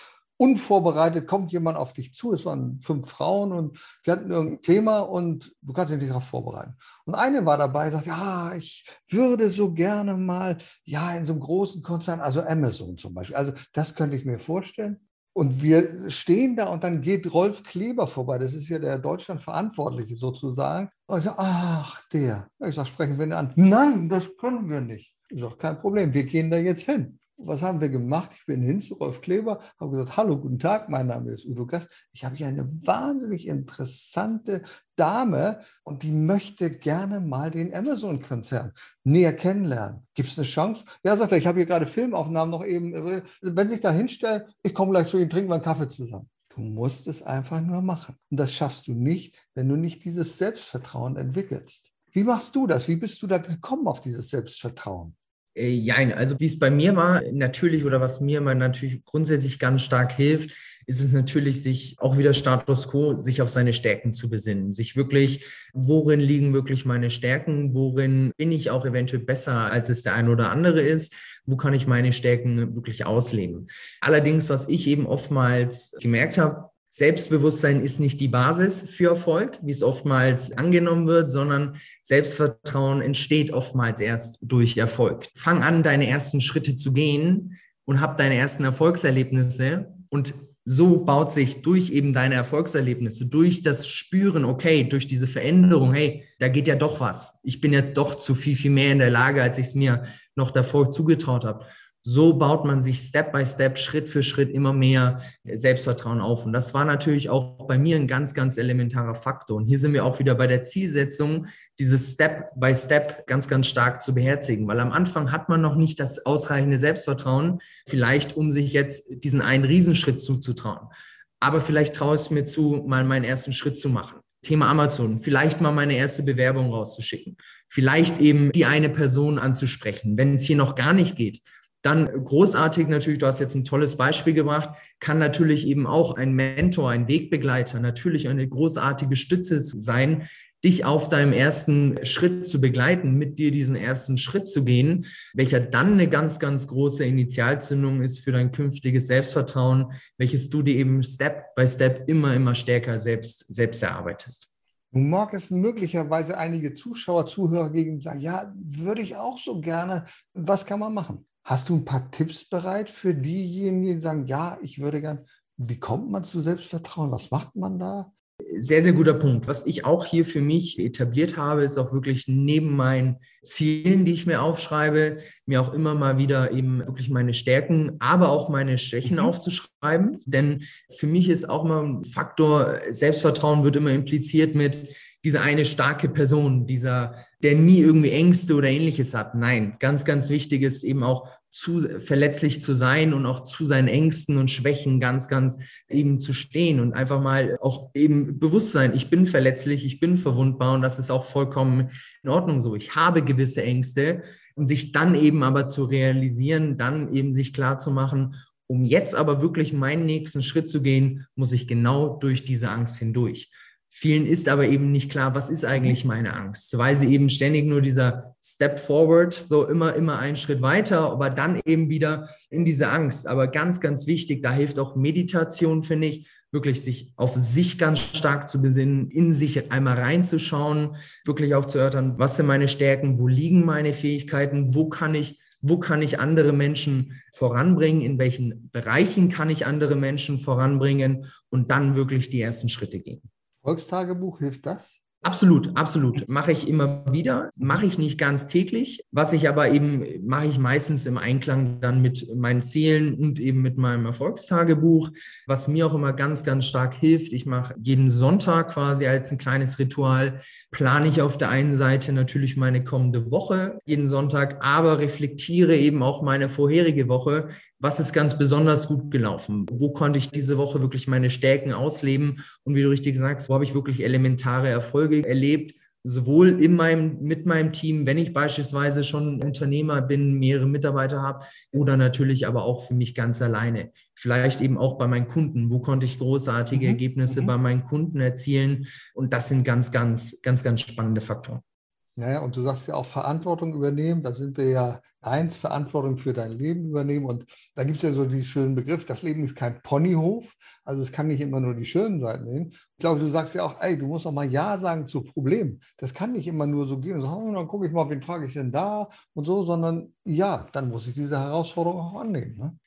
unvorbereitet kommt jemand auf dich zu. Es waren fünf Frauen und die hatten irgendein Thema und du kannst dich nicht darauf vorbereiten. Und eine war dabei, sagt, ja, ich würde so gerne mal, ja, in so einem großen Konzern, also Amazon zum Beispiel. Also das könnte ich mir vorstellen. Und wir stehen da und dann geht Rolf Kleber vorbei. Das ist ja der Deutschlandverantwortliche sozusagen. Und ich sage, ach, der. Ich sage, sprechen wir ihn an. Nein, das können wir nicht. Ich sage, kein Problem, wir gehen da jetzt hin was haben wir gemacht? Ich bin hin zu Rolf Kleber, habe gesagt, hallo, guten Tag, mein Name ist Udo Gast. Ich habe hier eine wahnsinnig interessante Dame und die möchte gerne mal den Amazon-Konzern näher kennenlernen. Gibt es eine Chance? Ja, sagt er, ich habe hier gerade Filmaufnahmen noch eben. Wenn sich da hinstellen, ich komme gleich zu Ihnen, trinken wir einen Kaffee zusammen. Du musst es einfach nur machen. Und das schaffst du nicht, wenn du nicht dieses Selbstvertrauen entwickelst. Wie machst du das? Wie bist du da gekommen auf dieses Selbstvertrauen? Äh, ja, also wie es bei mir war, natürlich oder was mir immer natürlich grundsätzlich ganz stark hilft, ist es natürlich, sich auch wieder Status quo, sich auf seine Stärken zu besinnen, sich wirklich, worin liegen wirklich meine Stärken, worin bin ich auch eventuell besser, als es der eine oder andere ist, wo kann ich meine Stärken wirklich ausleben. Allerdings, was ich eben oftmals gemerkt habe, Selbstbewusstsein ist nicht die Basis für Erfolg, wie es oftmals angenommen wird, sondern Selbstvertrauen entsteht oftmals erst durch Erfolg. Fang an, deine ersten Schritte zu gehen und hab deine ersten Erfolgserlebnisse und so baut sich durch eben deine Erfolgserlebnisse, durch das Spüren, okay, durch diese Veränderung, hey, da geht ja doch was. Ich bin ja doch zu viel, viel mehr in der Lage, als ich es mir noch davor zugetraut habe. So baut man sich Step by Step, Schritt für Schritt immer mehr Selbstvertrauen auf. Und das war natürlich auch bei mir ein ganz, ganz elementarer Faktor. Und hier sind wir auch wieder bei der Zielsetzung, dieses Step by Step ganz, ganz stark zu beherzigen. Weil am Anfang hat man noch nicht das ausreichende Selbstvertrauen, vielleicht um sich jetzt diesen einen Riesenschritt zuzutrauen. Aber vielleicht traue ich es mir zu, mal meinen ersten Schritt zu machen. Thema Amazon, vielleicht mal meine erste Bewerbung rauszuschicken, vielleicht eben die eine Person anzusprechen, wenn es hier noch gar nicht geht dann großartig natürlich, du hast jetzt ein tolles Beispiel gebracht, kann natürlich eben auch ein Mentor, ein Wegbegleiter, natürlich eine großartige Stütze sein, dich auf deinem ersten Schritt zu begleiten, mit dir diesen ersten Schritt zu gehen, welcher dann eine ganz, ganz große Initialzündung ist für dein künftiges Selbstvertrauen, welches du dir eben Step by Step immer, immer stärker selbst, selbst erarbeitest. Nun mag es möglicherweise einige Zuschauer, Zuhörer gegen sagen, ja, würde ich auch so gerne. Was kann man machen? Hast du ein paar Tipps bereit für diejenigen, die sagen, ja, ich würde gern, wie kommt man zu Selbstvertrauen? Was macht man da? Sehr, sehr guter Punkt. Was ich auch hier für mich etabliert habe, ist auch wirklich neben meinen Zielen, die ich mir aufschreibe, mir auch immer mal wieder eben wirklich meine Stärken, aber auch meine Schwächen mhm. aufzuschreiben. Denn für mich ist auch mal ein Faktor, Selbstvertrauen wird immer impliziert mit, diese eine starke Person, dieser, der nie irgendwie Ängste oder ähnliches hat. Nein, ganz, ganz wichtig ist eben auch zu verletzlich zu sein und auch zu seinen Ängsten und Schwächen ganz, ganz eben zu stehen und einfach mal auch eben bewusst sein, ich bin verletzlich, ich bin verwundbar und das ist auch vollkommen in Ordnung so. Ich habe gewisse Ängste und sich dann eben aber zu realisieren, dann eben sich klar zu machen, um jetzt aber wirklich meinen nächsten Schritt zu gehen, muss ich genau durch diese Angst hindurch. Vielen ist aber eben nicht klar, was ist eigentlich meine Angst, weil sie eben ständig nur dieser Step forward, so immer, immer einen Schritt weiter, aber dann eben wieder in diese Angst. Aber ganz, ganz wichtig, da hilft auch Meditation, finde ich, wirklich sich auf sich ganz stark zu besinnen, in sich einmal reinzuschauen, wirklich auch zu erörtern, was sind meine Stärken, wo liegen meine Fähigkeiten, wo kann ich wo kann ich andere Menschen voranbringen, in welchen Bereichen kann ich andere Menschen voranbringen und dann wirklich die ersten Schritte gehen. Volkstagebuch, hilft das? Absolut, absolut. Mache ich immer wieder, mache ich nicht ganz täglich. Was ich aber eben mache ich meistens im Einklang dann mit meinen Zielen und eben mit meinem Erfolgstagebuch. Was mir auch immer ganz, ganz stark hilft, ich mache jeden Sonntag quasi als ein kleines Ritual, plane ich auf der einen Seite natürlich meine kommende Woche jeden Sonntag, aber reflektiere eben auch meine vorherige Woche. Was ist ganz besonders gut gelaufen? Wo konnte ich diese Woche wirklich meine Stärken ausleben? Und wie du richtig sagst, wo habe ich wirklich elementare Erfolge erlebt? sowohl in meinem, mit meinem Team, wenn ich beispielsweise schon Unternehmer bin, mehrere Mitarbeiter habe, oder natürlich aber auch für mich ganz alleine. Vielleicht eben auch bei meinen Kunden. Wo konnte ich großartige mhm. Ergebnisse mhm. bei meinen Kunden erzielen? Und das sind ganz, ganz, ganz, ganz spannende Faktoren. Naja, und du sagst ja auch Verantwortung übernehmen. Da sind wir ja eins, Verantwortung für dein Leben übernehmen. Und da gibt es ja so diesen schönen Begriff, das Leben ist kein Ponyhof. Also es kann nicht immer nur die schönen Seiten nehmen. Ich glaube, du sagst ja auch, ey, du musst auch mal Ja sagen zu Problemen. Das kann nicht immer nur so gehen. So, oh, dann gucke ich mal, wen frage ich denn da und so, sondern ja, dann muss ich diese Herausforderung auch annehmen. Ne?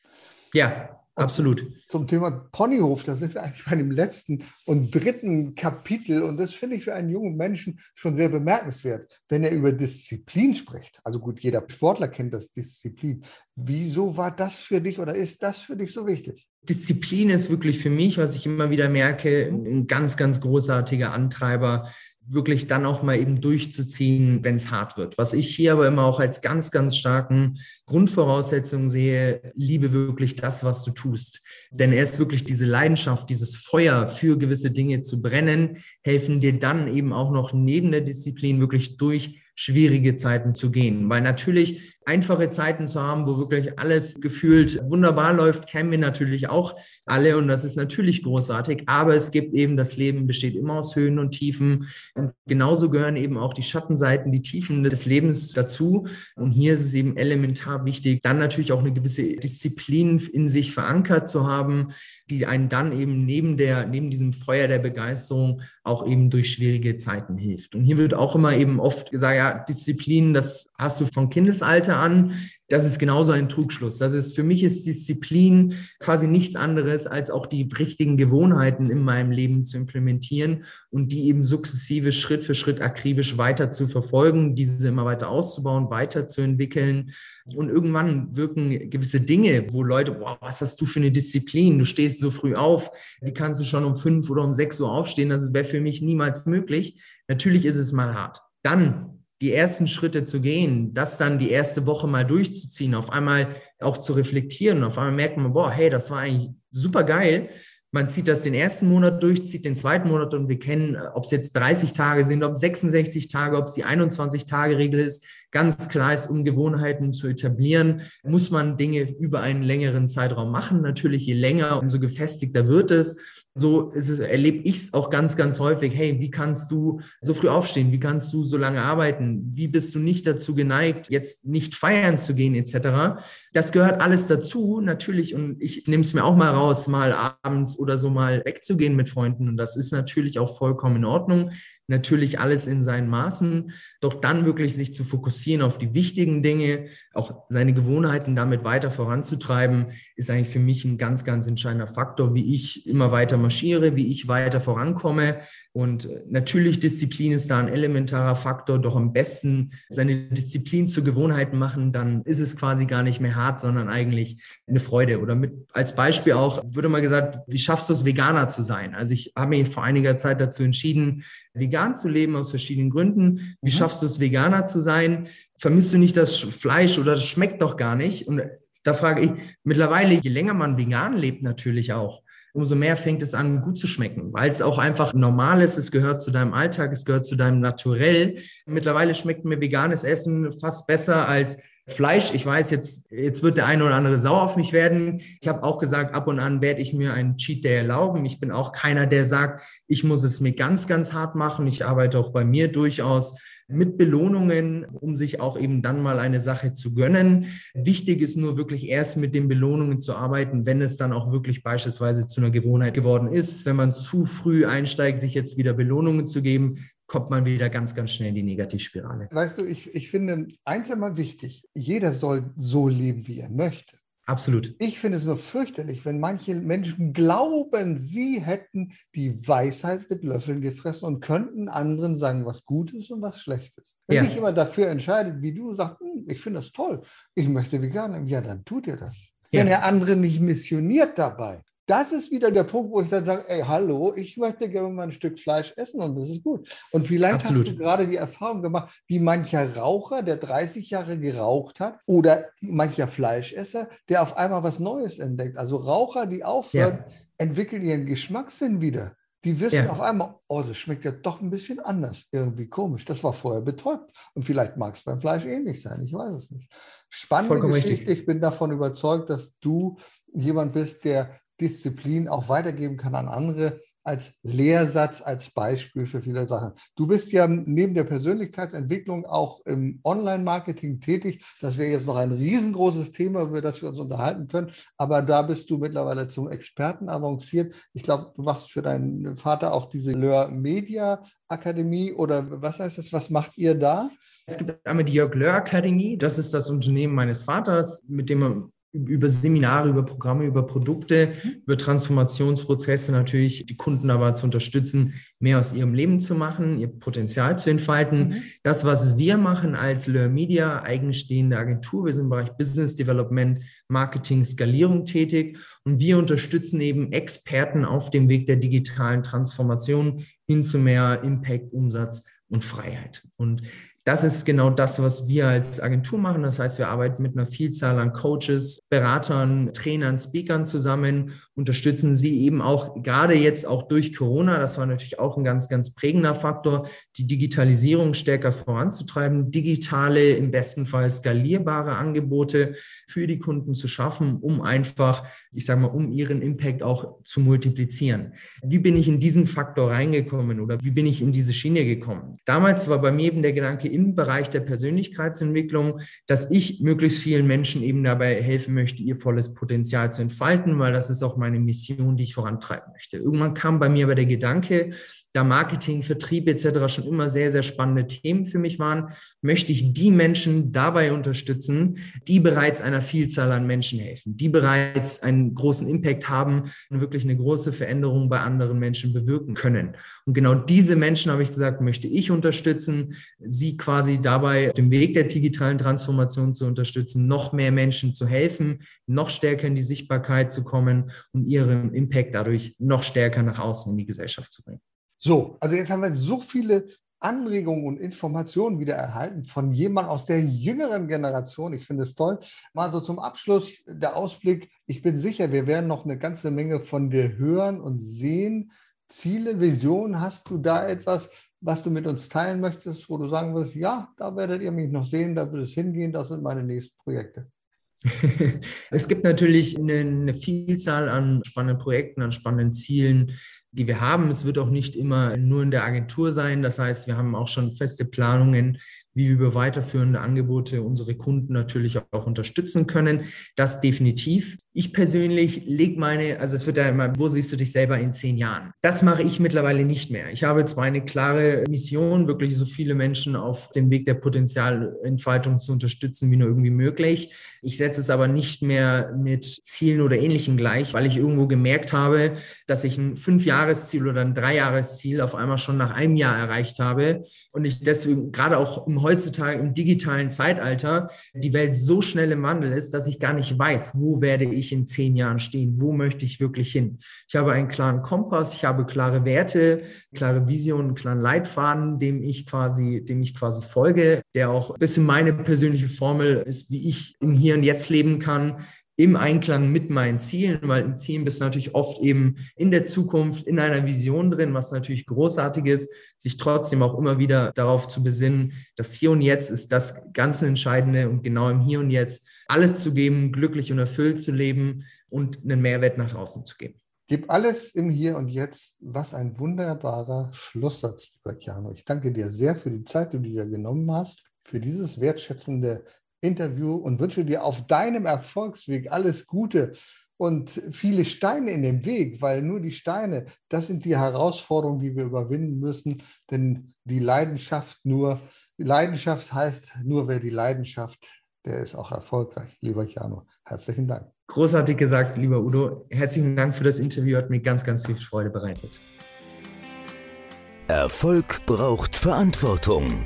Ja, Absolut. Zum Thema Ponyhof, da sind wir eigentlich bei dem letzten und dritten Kapitel. Und das finde ich für einen jungen Menschen schon sehr bemerkenswert, wenn er über Disziplin spricht. Also gut, jeder Sportler kennt das Disziplin. Wieso war das für dich oder ist das für dich so wichtig? Disziplin ist wirklich für mich, was ich immer wieder merke, ein ganz, ganz großartiger Antreiber wirklich dann auch mal eben durchzuziehen, wenn es hart wird. Was ich hier aber immer auch als ganz, ganz starken Grundvoraussetzung sehe, liebe wirklich das, was du tust. Denn erst wirklich diese Leidenschaft, dieses Feuer für gewisse Dinge zu brennen, helfen dir dann eben auch noch neben der Disziplin wirklich durch schwierige Zeiten zu gehen. Weil natürlich einfache Zeiten zu haben, wo wirklich alles gefühlt wunderbar läuft, kennen wir natürlich auch alle und das ist natürlich großartig. Aber es gibt eben, das Leben besteht immer aus Höhen und Tiefen und genauso gehören eben auch die Schattenseiten, die Tiefen des Lebens dazu. Und hier ist es eben elementar wichtig, dann natürlich auch eine gewisse Disziplin in sich verankert zu haben, die einen dann eben neben der, neben diesem Feuer der Begeisterung auch eben durch schwierige Zeiten hilft. Und hier wird auch immer eben oft gesagt, ja, Disziplin, das hast du von Kindesalter an. das ist genauso ein Trugschluss. Das ist für mich ist Disziplin quasi nichts anderes, als auch die richtigen Gewohnheiten in meinem Leben zu implementieren und die eben sukzessive Schritt für Schritt akribisch weiter zu verfolgen, diese immer weiter auszubauen, weiterzuentwickeln. Und irgendwann wirken gewisse Dinge, wo Leute, boah, was hast du für eine Disziplin? Du stehst so früh auf. Wie kannst du schon um fünf oder um sechs Uhr aufstehen? Das wäre für mich niemals möglich. Natürlich ist es mal hart. Dann die ersten Schritte zu gehen, das dann die erste Woche mal durchzuziehen, auf einmal auch zu reflektieren. Auf einmal merkt man, boah, hey, das war eigentlich super geil. Man zieht das den ersten Monat durch, zieht den zweiten Monat und wir kennen, ob es jetzt 30 Tage sind, ob es 66 Tage, ob es die 21-Tage-Regel ist. Ganz klar ist, um Gewohnheiten zu etablieren, muss man Dinge über einen längeren Zeitraum machen. Natürlich, je länger, umso gefestigter wird es so erlebe ich es auch ganz, ganz häufig. Hey, wie kannst du so früh aufstehen? Wie kannst du so lange arbeiten? Wie bist du nicht dazu geneigt, jetzt nicht feiern zu gehen, etc.? Das gehört alles dazu, natürlich. Und ich nehme es mir auch mal raus, mal abends oder so mal wegzugehen mit Freunden. Und das ist natürlich auch vollkommen in Ordnung natürlich alles in seinen Maßen, doch dann wirklich sich zu fokussieren auf die wichtigen Dinge, auch seine Gewohnheiten damit weiter voranzutreiben, ist eigentlich für mich ein ganz, ganz entscheidender Faktor, wie ich immer weiter marschiere, wie ich weiter vorankomme. Und natürlich Disziplin ist da ein elementarer Faktor, doch am besten seine Disziplin zur Gewohnheit machen, dann ist es quasi gar nicht mehr hart, sondern eigentlich eine Freude. Oder mit als Beispiel auch, würde mal gesagt, wie schaffst du es, Veganer zu sein? Also ich habe mich vor einiger Zeit dazu entschieden, vegan zu leben aus verschiedenen Gründen. Wie mhm. schaffst du es, Veganer zu sein? Vermisst du nicht das Fleisch oder das schmeckt doch gar nicht? Und da frage ich, mittlerweile, je länger man vegan lebt, natürlich auch, umso mehr fängt es an, gut zu schmecken, weil es auch einfach normal ist. Es gehört zu deinem Alltag, es gehört zu deinem Naturell. Mittlerweile schmeckt mir veganes Essen fast besser als Fleisch, ich weiß, jetzt, jetzt wird der eine oder andere sauer auf mich werden. Ich habe auch gesagt, ab und an werde ich mir einen Cheat Day erlauben. Ich bin auch keiner, der sagt, ich muss es mir ganz, ganz hart machen. Ich arbeite auch bei mir durchaus mit Belohnungen, um sich auch eben dann mal eine Sache zu gönnen. Wichtig ist nur wirklich erst mit den Belohnungen zu arbeiten, wenn es dann auch wirklich beispielsweise zu einer Gewohnheit geworden ist. Wenn man zu früh einsteigt, sich jetzt wieder Belohnungen zu geben, kommt man wieder ganz, ganz schnell in die Negativspirale. Weißt du, ich, ich finde eins immer wichtig, jeder soll so leben, wie er möchte. Absolut. Ich finde es nur fürchterlich, wenn manche Menschen glauben, sie hätten die Weisheit mit Löffeln gefressen und könnten anderen sagen, was Gutes und was Schlechtes. Wenn ja. sich immer dafür entscheidet, wie du sagst, hm, ich finde das toll, ich möchte vegan ja, dann tut ihr das. Ja. Wenn er andere nicht missioniert dabei, das ist wieder der Punkt, wo ich dann sage, ey, hallo, ich möchte gerne mal ein Stück Fleisch essen und das ist gut. Und vielleicht Absolut. hast du gerade die Erfahrung gemacht, wie mancher Raucher, der 30 Jahre geraucht hat, oder mancher Fleischesser, der auf einmal was Neues entdeckt. Also Raucher, die aufhören, ja. entwickeln ihren Geschmackssinn wieder. Die wissen ja. auf einmal, oh, das schmeckt ja doch ein bisschen anders, irgendwie komisch. Das war vorher betäubt. Und vielleicht mag es beim Fleisch ähnlich sein, ich weiß es nicht. Spannende Vollkommen Geschichte. Richtig. Ich bin davon überzeugt, dass du jemand bist, der Disziplin auch weitergeben kann an andere als Lehrsatz, als Beispiel für viele Sachen. Du bist ja neben der Persönlichkeitsentwicklung auch im Online-Marketing tätig. Das wäre jetzt noch ein riesengroßes Thema, über das wir uns unterhalten können. Aber da bist du mittlerweile zum Experten avanciert. Ich glaube, du machst für deinen Vater auch diese Löhr Media Akademie oder was heißt das? Was macht ihr da? Es gibt einmal die Jörg Löhr Akademie. Das ist das Unternehmen meines Vaters, mit dem über Seminare, über Programme, über Produkte, mhm. über Transformationsprozesse natürlich die Kunden aber zu unterstützen, mehr aus ihrem Leben zu machen, ihr Potenzial zu entfalten. Mhm. Das, was wir machen als Learn Media, eigenstehende Agentur, wir sind im Bereich Business Development, Marketing, Skalierung tätig und wir unterstützen eben Experten auf dem Weg der digitalen Transformation hin zu mehr Impact, Umsatz und Freiheit. Und das ist genau das, was wir als Agentur machen. Das heißt, wir arbeiten mit einer Vielzahl an Coaches, Beratern, Trainern, Speakern zusammen, unterstützen sie eben auch gerade jetzt auch durch Corona. Das war natürlich auch ein ganz, ganz prägender Faktor, die Digitalisierung stärker voranzutreiben, digitale, im besten Fall skalierbare Angebote für die Kunden zu schaffen, um einfach, ich sage mal, um ihren Impact auch zu multiplizieren. Wie bin ich in diesen Faktor reingekommen oder wie bin ich in diese Schiene gekommen? Damals war bei mir eben der Gedanke, im Bereich der Persönlichkeitsentwicklung, dass ich möglichst vielen Menschen eben dabei helfen möchte, ihr volles Potenzial zu entfalten, weil das ist auch meine Mission, die ich vorantreiben möchte. Irgendwann kam bei mir aber der Gedanke, da Marketing, Vertrieb etc. schon immer sehr, sehr spannende Themen für mich waren, möchte ich die Menschen dabei unterstützen, die bereits einer Vielzahl an Menschen helfen, die bereits einen großen Impact haben und wirklich eine große Veränderung bei anderen Menschen bewirken können. Und genau diese Menschen, habe ich gesagt, möchte ich unterstützen, sie quasi dabei den Weg der digitalen Transformation zu unterstützen, noch mehr Menschen zu helfen, noch stärker in die Sichtbarkeit zu kommen und ihren Impact dadurch noch stärker nach außen in die Gesellschaft zu bringen. So, also jetzt haben wir so viele Anregungen und Informationen wieder erhalten von jemand aus der jüngeren Generation. Ich finde es toll. Mal so zum Abschluss der Ausblick. Ich bin sicher, wir werden noch eine ganze Menge von dir hören und sehen. Ziele, Visionen, hast du da etwas, was du mit uns teilen möchtest, wo du sagen wirst, ja, da werdet ihr mich noch sehen, da wird es hingehen, das sind meine nächsten Projekte? es gibt natürlich eine, eine, Vielzahl an spannenden Projekten, an spannenden Zielen, die wir haben. Es wird auch nicht immer nur in der Agentur sein. Das heißt, wir haben auch schon feste Planungen, wie wir über weiterführende Angebote unsere Kunden natürlich auch unterstützen können. Das definitiv. Ich persönlich lege meine, also es wird ja immer, wo siehst du dich selber in zehn Jahren? Das mache ich mittlerweile nicht mehr. Ich habe zwar eine klare Mission, wirklich so viele Menschen auf dem Weg der Potenzialentfaltung zu unterstützen, wie nur irgendwie möglich. Ich setze es aber nicht mehr mit Zielen oder Ähnlichem gleich, weil ich irgendwo gemerkt habe, dass ich ein Fünfjahresziel oder ein Dreijahresziel auf einmal schon nach einem Jahr erreicht habe und ich deswegen gerade auch im heutzutage im digitalen Zeitalter die Welt so schnell im Wandel ist, dass ich gar nicht weiß, wo werde ich in zehn Jahren stehen, wo möchte ich wirklich hin. Ich habe einen klaren Kompass, ich habe klare Werte, klare Visionen, klaren Leitfaden, dem ich quasi, dem ich quasi folge, der auch ein bisschen meine persönliche Formel ist, wie ich im Hier und Jetzt leben kann, im Einklang mit meinen Zielen, weil im Ziel bist du natürlich oft eben in der Zukunft, in einer Vision drin, was natürlich großartig ist, sich trotzdem auch immer wieder darauf zu besinnen, das Hier und Jetzt ist das ganz Entscheidende und genau im Hier und Jetzt alles zu geben, glücklich und erfüllt zu leben und einen Mehrwert nach draußen zu geben. Gib alles im Hier und Jetzt. Was ein wunderbarer Schlusssatz, lieber Keanu. Ich danke dir sehr für die Zeit, die du dir genommen hast, für dieses wertschätzende Interview und wünsche dir auf deinem Erfolgsweg alles Gute und viele Steine in dem Weg, weil nur die Steine, das sind die Herausforderungen, die wir überwinden müssen, denn die Leidenschaft nur, die Leidenschaft heißt nur, wer die Leidenschaft, der ist auch erfolgreich. Lieber Jano, herzlichen Dank. Großartig gesagt, lieber Udo. Herzlichen Dank für das Interview, hat mir ganz, ganz viel Freude bereitet. Erfolg braucht Verantwortung.